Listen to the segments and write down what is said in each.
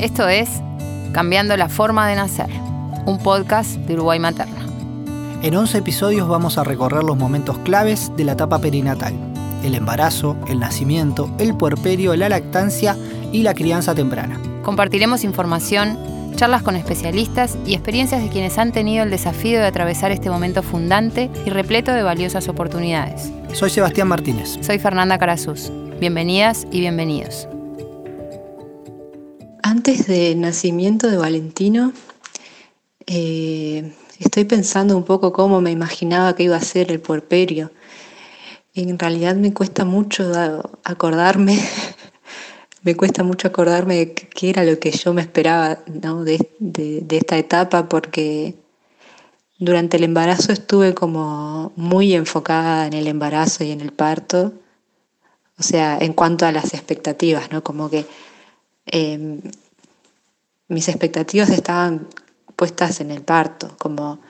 Esto es Cambiando la forma de nacer, un podcast de Uruguay Materna. En 11 episodios vamos a recorrer los momentos claves de la etapa perinatal. El embarazo, el nacimiento, el puerperio, la lactancia y la crianza temprana. Compartiremos información, charlas con especialistas y experiencias de quienes han tenido el desafío de atravesar este momento fundante y repleto de valiosas oportunidades. Soy Sebastián Martínez. Soy Fernanda Carazuz. Bienvenidas y bienvenidos. Antes del nacimiento de Valentino, eh, estoy pensando un poco cómo me imaginaba que iba a ser el puerperio. En realidad me cuesta mucho acordarme, me cuesta mucho acordarme de qué era lo que yo me esperaba de, esta etapa, porque durante el embarazo estuve como muy enfocada en el embarazo y en el parto, o sea, en cuanto a las expectativas, ¿no? Como que Em, mis expectativas estaban puestas en el parto, como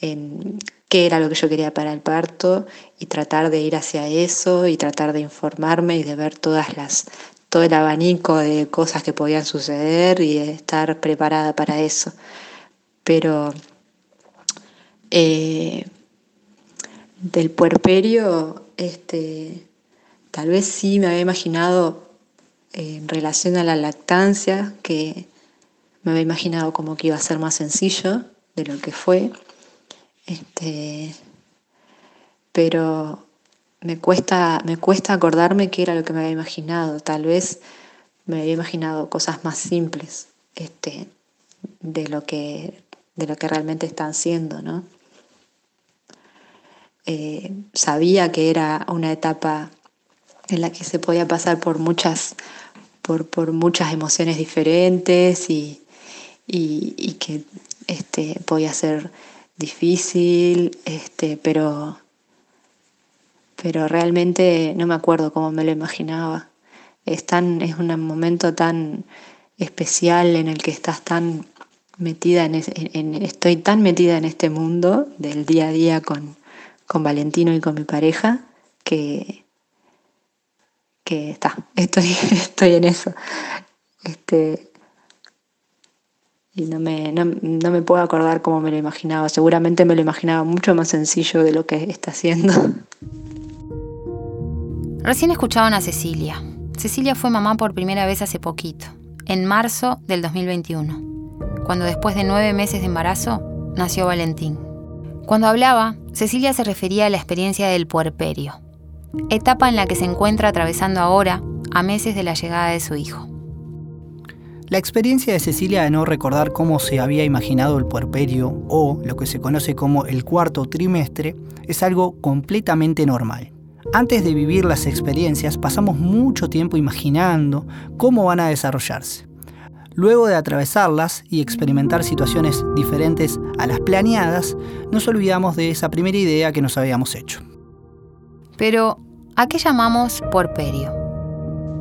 en qué era lo que yo quería para el parto y tratar de ir hacia eso y tratar de informarme y de ver todas las todo el abanico de cosas que podían suceder y estar preparada para eso. Pero eh, del puerperio, este, tal vez sí me había imaginado en relación a la lactancia, que me había imaginado como que iba a ser más sencillo de lo que fue. Este, pero me cuesta, me cuesta acordarme qué era lo que me había imaginado. Tal vez me había imaginado cosas más simples este, de, lo que, de lo que realmente están siendo, ¿no? Eh, sabía que era una etapa en la que se podía pasar por muchas por, muchas emociones diferentes y, que este, podía ser difícil, este, pero, pero realmente no me acuerdo cómo me lo imaginaba. Es, es un momento tan especial en el que estás tan metida en, estoy tan metida en este mundo del día a día con, con Valentino y con mi pareja que, que está, estoy, estoy en eso. Este, y no me, no, me puedo acordar cómo me lo imaginaba. Seguramente me lo imaginaba mucho más sencillo de lo que está haciendo. Recién escuchaban a Cecilia. Cecilia fue mamá por primera vez hace poquito, en marzo del 2021, cuando después de nueve meses de embarazo nació Valentín. Cuando hablaba, Cecilia se refería a la experiencia del puerperio, etapa en la que se encuentra atravesando ahora, a meses de la llegada de su hijo. La experiencia de Cecilia de no recordar cómo se había imaginado el puerperio o lo que se conoce como el cuarto trimestre es algo completamente normal. Antes de vivir las experiencias pasamos mucho tiempo imaginando cómo van a desarrollarse. Luego de atravesarlas y experimentar situaciones diferentes a las planeadas, nos olvidamos de esa primera idea que nos habíamos hecho. Pero, ¿a qué llamamos porperio?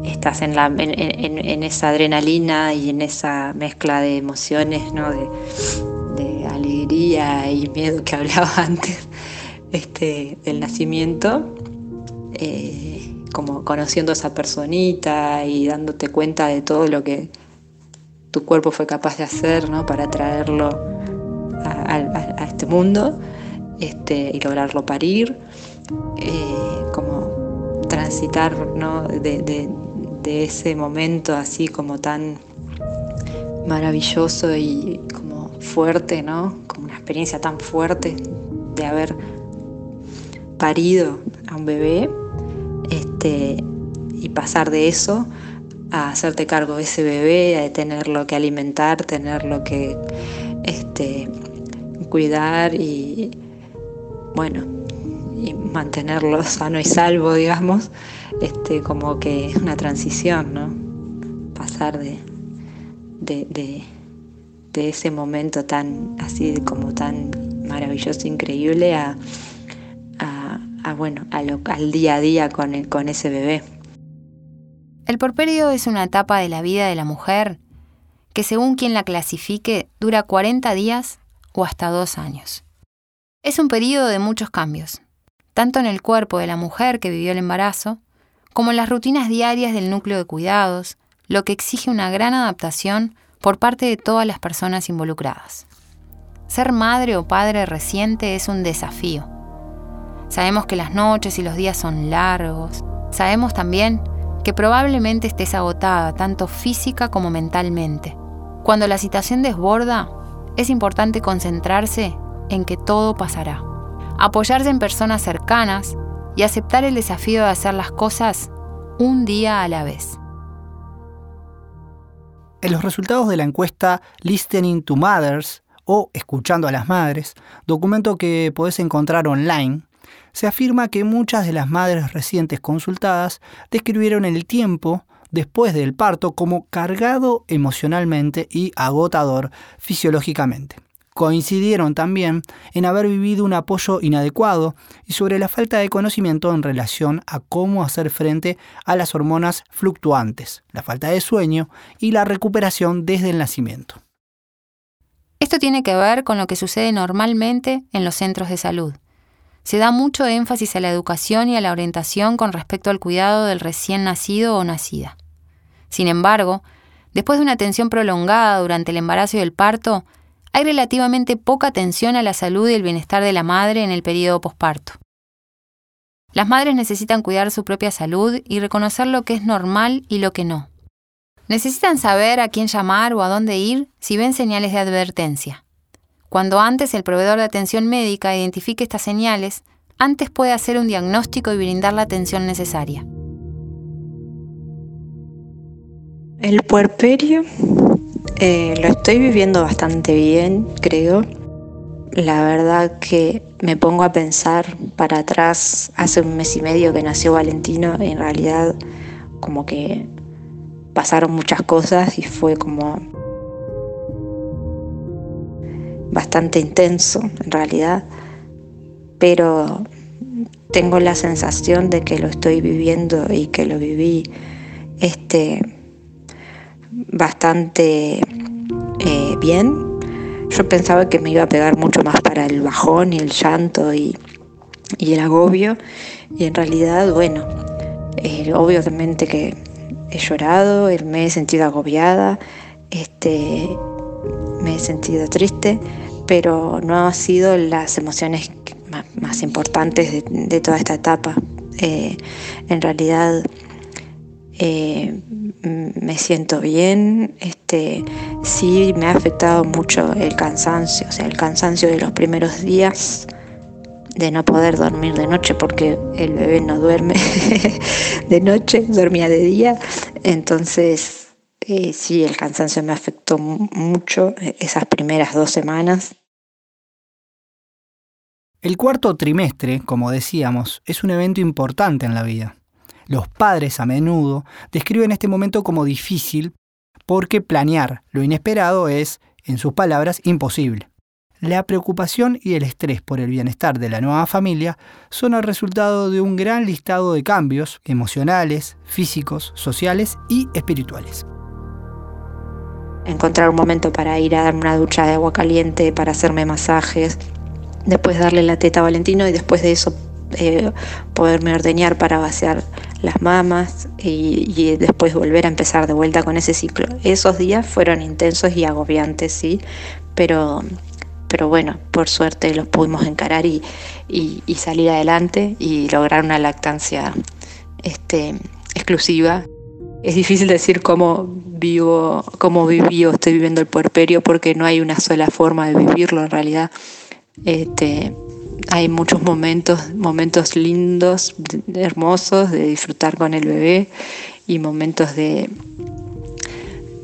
Estás en, esa adrenalina y en esa mezcla de emociones, ¿no? de, alegría y miedo que hablaba antes este, del nacimiento, eh, como conociendo a esa personita y dándote cuenta de todo lo que tu cuerpo fue capaz de hacer ¿no? para traerlo a, este mundo este, y lograrlo parir. Eh, como transitar de, ese momento así como tan maravilloso y como fuerte, ¿no? Como una experiencia tan fuerte de haber parido a un bebé este, y pasar de eso a hacerte cargo de ese bebé, a tenerlo que alimentar, tenerlo que este, cuidar y bueno, y mantenerlo sano y salvo, digamos, este, como que es una transición, ¿no? Pasar de, de, ese momento tan así como tan maravilloso, increíble a, a, bueno, al día a día con, con ese bebé. El porperio es una etapa de la vida de la mujer que según quien la clasifique dura 40 días o hasta dos años. Es un periodo de muchos cambios, tanto en el cuerpo de la mujer que vivió el embarazo, como en las rutinas diarias del núcleo de cuidados, lo que exige una gran adaptación por parte de todas las personas involucradas. Ser madre o padre reciente es un desafío. Sabemos que las noches y los días son largos. Sabemos también que probablemente estés agotada tanto física como mentalmente. Cuando la situación desborda, es importante concentrarse en que todo pasará. Apoyarse en personas cercanas y aceptar el desafío de hacer las cosas un día a la vez. En los resultados de la encuesta Listening to Mothers o Escuchando a las Madres, documento que podés encontrar online, se afirma que muchas de las madres recientes consultadas describieron el tiempo después del parto como cargado emocionalmente y agotador fisiológicamente. Coincidieron también en haber vivido un apoyo inadecuado y sobre la falta de conocimiento en relación a cómo hacer frente a las hormonas fluctuantes, la falta de sueño y la recuperación desde el nacimiento. Esto tiene que ver con lo que sucede normalmente en los centros de salud. Se da mucho énfasis a la educación y a la orientación con respecto al cuidado del recién nacido o nacida. Sin embargo, después de una atención prolongada durante el embarazo y el parto, hay relativamente poca atención a la salud y el bienestar de la madre en el periodo posparto. Las madres necesitan cuidar su propia salud y reconocer lo que es normal y lo que no. Necesitan saber a quién llamar o a dónde ir si ven señales de advertencia. Cuando antes el proveedor de atención médica identifique estas señales, antes puede hacer un diagnóstico y brindar la atención necesaria. El puerperio eh, lo estoy viviendo bastante bien, creo. La verdad que me pongo a pensar para atrás, hace un mes y medio que nació Valentino, en realidad como que pasaron muchas cosas y fue como bastante intenso en realidad, pero tengo la sensación de que lo estoy viviendo y que lo viví este bastante eh, bien. Yo pensaba que me iba a pegar mucho más para el bajón y el llanto y, el agobio. Y en realidad, bueno, eh, obviamente que he llorado, me he sentido agobiada, este, me he sentido triste, pero no han sido las emociones más, importantes de, toda esta etapa. Eh, en realidad, me siento bien, este, sí me ha afectado mucho el cansancio, o sea, el cansancio de los primeros días de no poder dormir de noche porque el bebé no duerme de noche, dormía de día, entonces eh, sí, el cansancio me afectó mucho esas primeras dos semanas. El cuarto trimestre, como decíamos, es un evento importante en la vida. Los padres a menudo describen este momento como difícil porque planear lo inesperado es, en sus palabras, imposible. La preocupación y el estrés por el bienestar de la nueva familia son el resultado de un gran listado de cambios emocionales, físicos, sociales y espirituales. Encontrar un momento para ir a darme una ducha de agua caliente, para hacerme masajes, después darle la teta a Valentino y después de eso eh, poderme ordeñar para vaciar las mamas y, después volver a empezar de vuelta con ese ciclo. Esos días fueron intensos y agobiantes, sí, pero, pero bueno, por suerte los pudimos encarar y, salir adelante y lograr una lactancia este, exclusiva. Es difícil decir cómo vivo, cómo viví o estoy viviendo el puerperio porque no hay una sola forma de vivirlo en realidad. Este, hay muchos momentos, momentos lindos, hermosos de disfrutar con el bebé y momentos de,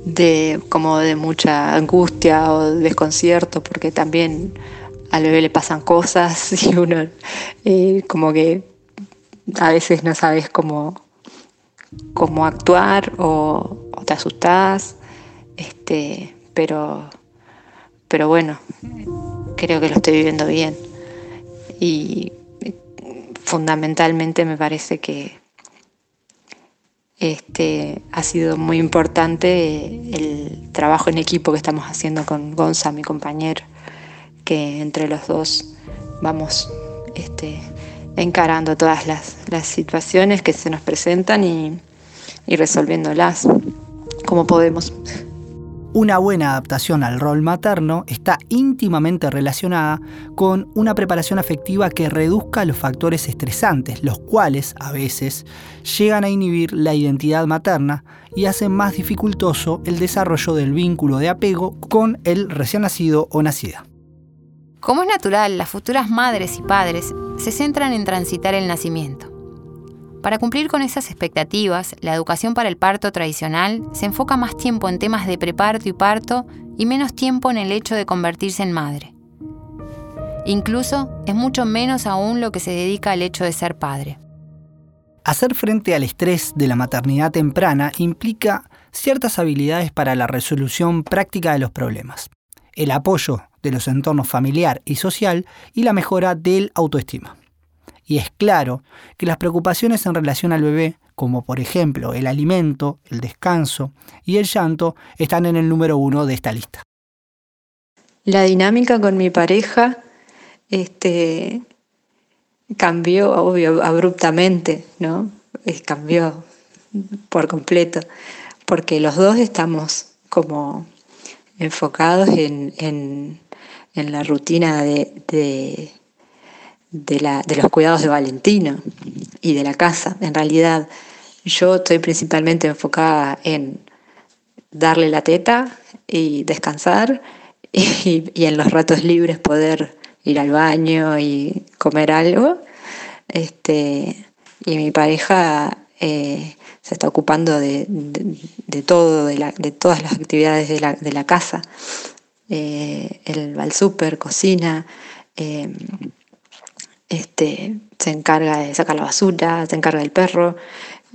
de como de mucha angustia o desconcierto porque también al bebé le pasan cosas y uno eh, como que a veces no sabes cómo, cómo actuar o, te asustás, este, pero, pero bueno, creo que lo estoy viviendo bien y fundamentalmente me parece que este, ha sido muy importante el trabajo en equipo que estamos haciendo con Gonza, mi compañero, que entre los dos vamos este, encarando todas las, situaciones que se nos presentan y, y resolviéndolas como podemos. Una buena adaptación al rol materno está íntimamente relacionada con una preparación afectiva que reduzca los factores estresantes, los cuales, a veces, llegan a inhibir la identidad materna y hacen más dificultoso el desarrollo del vínculo de apego con el recién nacido o nacida. Como es natural, las futuras madres y padres se centran en transitar el nacimiento. Para cumplir con esas expectativas, la educación para el parto tradicional se enfoca más tiempo en temas de preparto y parto y menos tiempo en el hecho de convertirse en madre. Incluso es mucho menos aún lo que se dedica al hecho de ser padre. Hacer frente al estrés de la maternidad temprana implica ciertas habilidades para la resolución práctica de los problemas, el apoyo de los entornos familiar y social y la mejora del autoestima. Y es claro que las preocupaciones en relación al bebé, como por ejemplo el alimento, el descanso y el llanto, están en el número uno de esta lista. La dinámica con mi pareja este, cambió, obvio, abruptamente, ¿no? cambió por completo, porque los dos estamos como enfocados en, la rutina de, los cuidados de Valentino y de la casa. En realidad, yo estoy principalmente enfocada en darle la teta y descansar y, en los ratos libres poder ir al baño y comer algo. Este, y mi pareja eh, se está ocupando de, todo, de, todas las actividades de la, casa. Eh, él cocina, eh, este, se encarga de sacar la basura, se encarga del perro,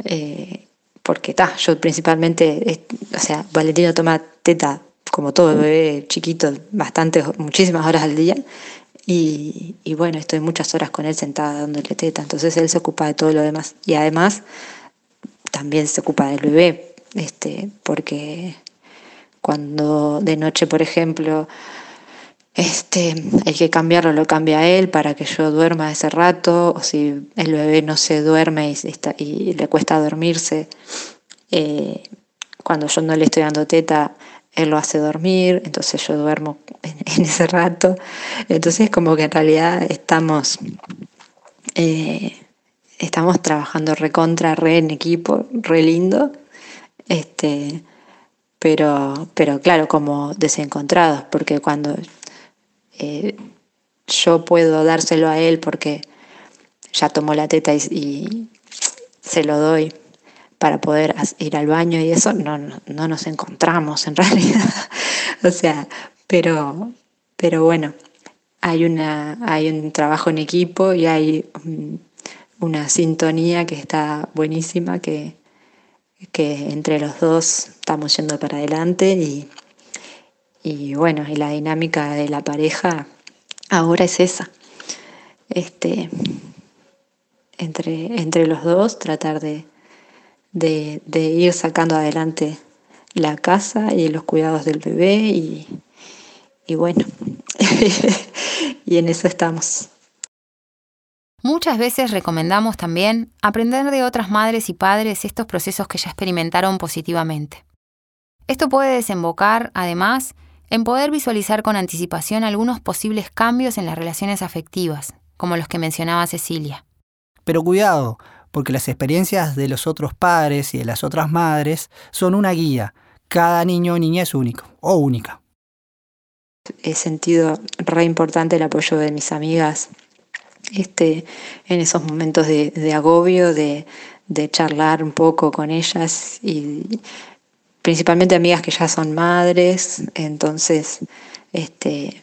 eh, porque ta, yo principalmente, o sea, Valentino toma teta como todo bebé chiquito, bastante, muchísimas horas al día, y, bueno, estoy muchas horas con él sentada dándole teta, entonces él se ocupa de todo lo demás, y además también se ocupa del bebé, este, porque cuando de noche, por ejemplo, este, hay que cambiarlo, lo cambia él para que yo duerma ese rato, o si el bebé no se duerme y, le cuesta dormirse, eh, cuando yo no le estoy dando teta, él lo hace dormir, entonces yo duermo en, ese rato. Entonces como que en realidad estamos, eh, estamos trabajando recontra, re en equipo, re lindo. Este, pero, pero claro, como desencontrados, porque cuando eh, yo puedo dárselo a él porque ya tomó la teta y, se lo doy para poder ir al baño y eso, no, no, nos encontramos en realidad. o sea, pero, pero bueno, hay, una, hay un trabajo en equipo y hay una sintonía que está buenísima, que, que entre los dos estamos yendo para adelante y, y bueno, y la dinámica de la pareja ahora es esa. Este, entre, entre los dos, tratar de, ir sacando adelante la casa y los cuidados del bebé y, y bueno, y en eso estamos. Muchas veces recomendamos también aprender de otras madres y padres estos procesos que ya experimentaron positivamente. Esto puede desembocar, además, en poder visualizar con anticipación algunos posibles cambios en las relaciones afectivas, como los que mencionaba Cecilia. Pero cuidado, porque las experiencias de los otros padres y de las otras madres son una guía. Cada niño o niña es único o única. He sentido re importante el apoyo de mis amigas este, en esos momentos de, agobio, de, de charlar un poco con ellas y principalmente amigas que ya son madres, entonces este,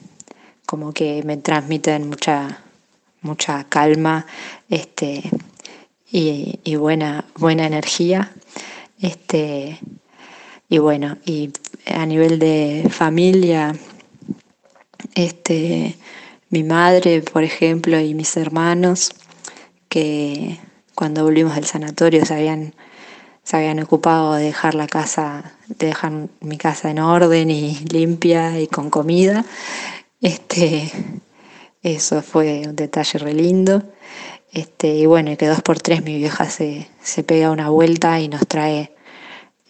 como que me transmiten mucha, mucha calma este, y, buena, buena energía. Este, y bueno, y a nivel de familia, este, mi madre, por ejemplo, y mis hermanos, que cuando volvimos del sanatorio se habían se habían ocupado de dejar la casa, de dejar mi casa en orden y limpia y con comida. Este, eso fue un detalle re lindo. Este, y bueno, que dos por tres mi vieja se, pega una vuelta y nos trae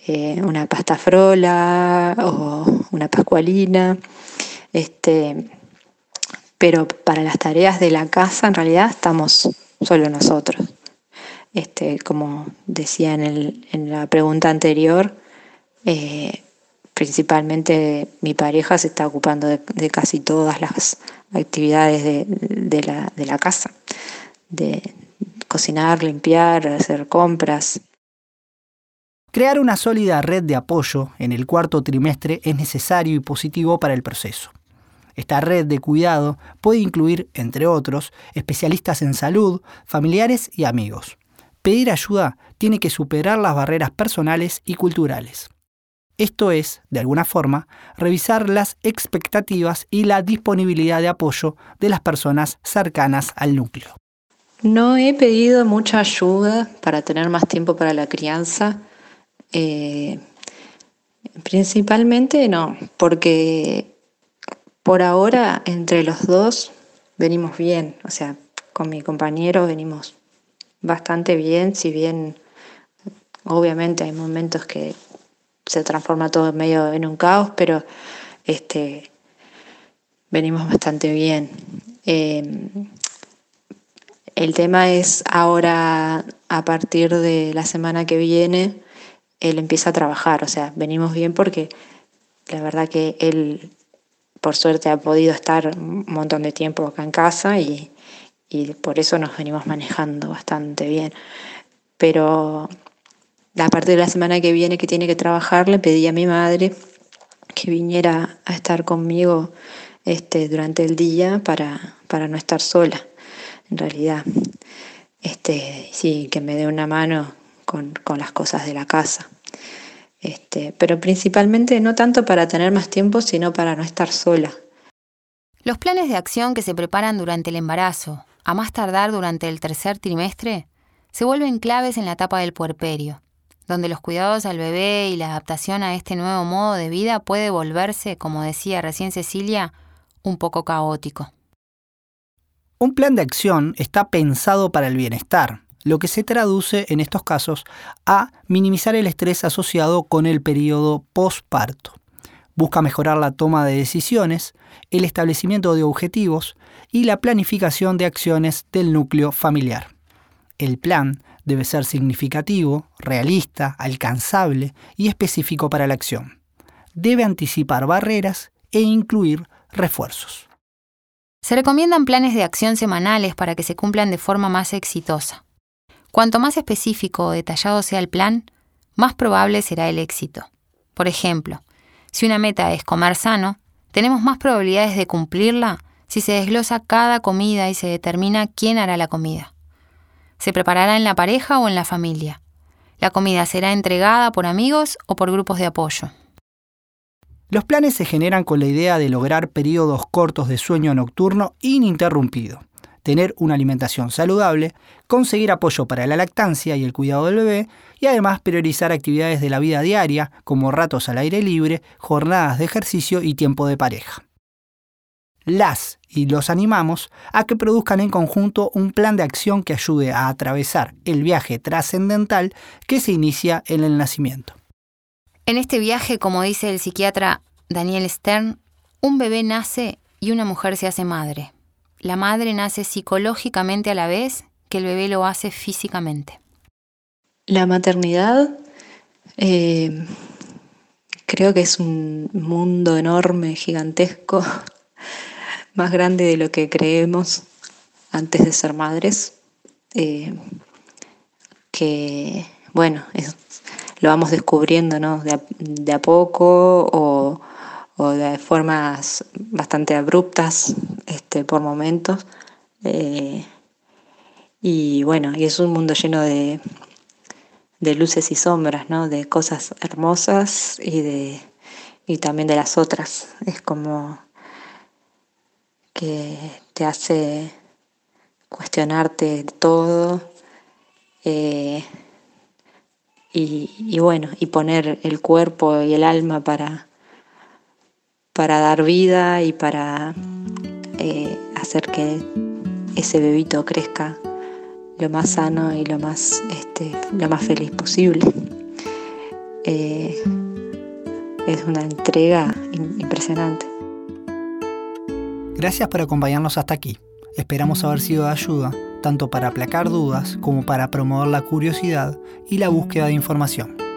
eh, una pasta frola o una pascualina. Este, pero para las tareas de la casa en realidad estamos solo nosotros. Este, como decía en, la pregunta anterior, eh, principalmente mi pareja se está ocupando de, casi todas las actividades de, la, de la casa, de cocinar, limpiar, hacer compras. Crear una sólida red de apoyo en el cuarto trimestre es necesario y positivo para el proceso. Esta red de cuidado puede incluir, entre otros, especialistas en salud, familiares y amigos. Pedir ayuda tiene que superar las barreras personales y culturales. Esto es, de alguna forma, revisar las expectativas y la disponibilidad de apoyo de las personas cercanas al núcleo. No he pedido mucha ayuda para tener más tiempo para la crianza. Eh, principalmente no, porque por ahora entre los dos venimos bien, o sea, con mi compañero venimos bastante bien, si bien obviamente hay momentos que se transforma todo medio en un caos, pero este, venimos bastante bien. Em, el tema es ahora, a partir de la semana que viene, él empieza a trabajar, o sea, venimos bien porque la verdad que él, por suerte, ha podido estar un montón de tiempo acá en casa y, y por eso nos venimos manejando bastante bien. Pero a partir de la semana que viene que tiene que trabajar, le pedí a mi madre que viniera a estar conmigo este, durante el día para, para no estar sola, en realidad. Este, sí, que me dé una mano con, las cosas de la casa. Este, pero principalmente no tanto para tener más tiempo, sino para no estar sola. Los planes de acción que se preparan durante el embarazo, a más tardar durante el tercer trimestre, se vuelven claves en la etapa del puerperio donde los cuidados al bebé y la adaptación a este nuevo modo de vida puede volverse, como decía recién Cecilia, un poco caótico. Un plan de acción está pensado para el bienestar, lo que se traduce en estos casos a minimizar el estrés asociado con el periodo postparto. Busca mejorar la toma de decisiones, el establecimiento de objetivos y la planificación de acciones del núcleo familiar. El plan debe ser significativo, realista, alcanzable y específico para la acción. Debe anticipar barreras e incluir refuerzos. Se recomiendan planes de acción semanales para que se cumplan de forma más exitosa. Cuanto más específico o detallado sea el plan, más probable será el éxito. Por ejemplo, si una meta es comer sano, tenemos más probabilidades de cumplirla si se desglosa cada comida y se determina quién hará la comida. ¿Se preparará en la pareja o en la familia? ¿La comida será entregada por amigos o por grupos de apoyo? Los planes se generan con la idea de lograr periodos cortos de sueño nocturno ininterrumpido, tener una alimentación saludable, conseguir apoyo para la lactancia y el cuidado del bebé y además priorizar actividades de la vida diaria como ratos al aire libre, jornadas de ejercicio y tiempo de pareja las y los animamos a que produzcan en conjunto un plan de acción que ayude a atravesar el viaje trascendental que se inicia en el nacimiento. En este viaje, como dice el psiquiatra Daniel Stern, un bebé nace y una mujer se hace madre. La madre nace psicológicamente a la vez que el bebé lo hace físicamente. La maternidad eh, creo que es un mundo enorme, gigantesco, más grande de lo que creemos antes de ser madres, eh, que bueno, lo vamos descubriendo ¿no? de, a, poco o, de formas bastante abruptas este, por momentos. Eh, y bueno, y es un mundo lleno de, de luces y sombras, ¿no? de cosas hermosas y, de, y también de las otras. Es como que te hace cuestionarte todo eh, y, bueno, y poner el cuerpo y el alma para, para dar vida y para eh, hacer que ese bebito crezca lo más sano y lo más, este, lo más feliz posible. eh, es una entrega impresionante. Gracias por acompañarnos hasta aquí. Esperamos haber sido de ayuda tanto para aplacar dudas como para promover la curiosidad y la búsqueda de información.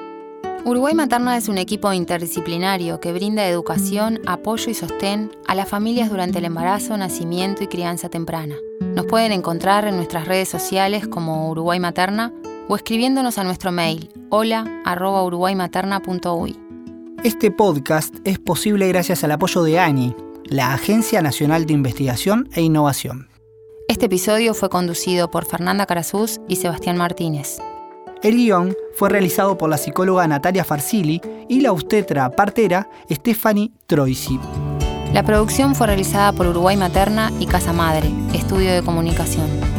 Uruguay Materna es un equipo interdisciplinario que brinda educación, apoyo y sostén a las familias durante el embarazo, nacimiento y crianza temprana. Nos pueden encontrar en nuestras redes sociales como Uruguay Materna o escribiéndonos a nuestro mail hola@uruguaymaterna.uy. Este podcast es posible gracias al apoyo de ANI, la Agencia Nacional de Investigación e Innovación. Este episodio fue conducido por Fernanda Carazús y Sebastián Martínez. El guion fue realizado por la psicóloga Natalia Farsili y la obstetra partera Stephanie Troisi. La producción fue realizada por Uruguay Materna y Casa Madre, Estudio de Comunicación.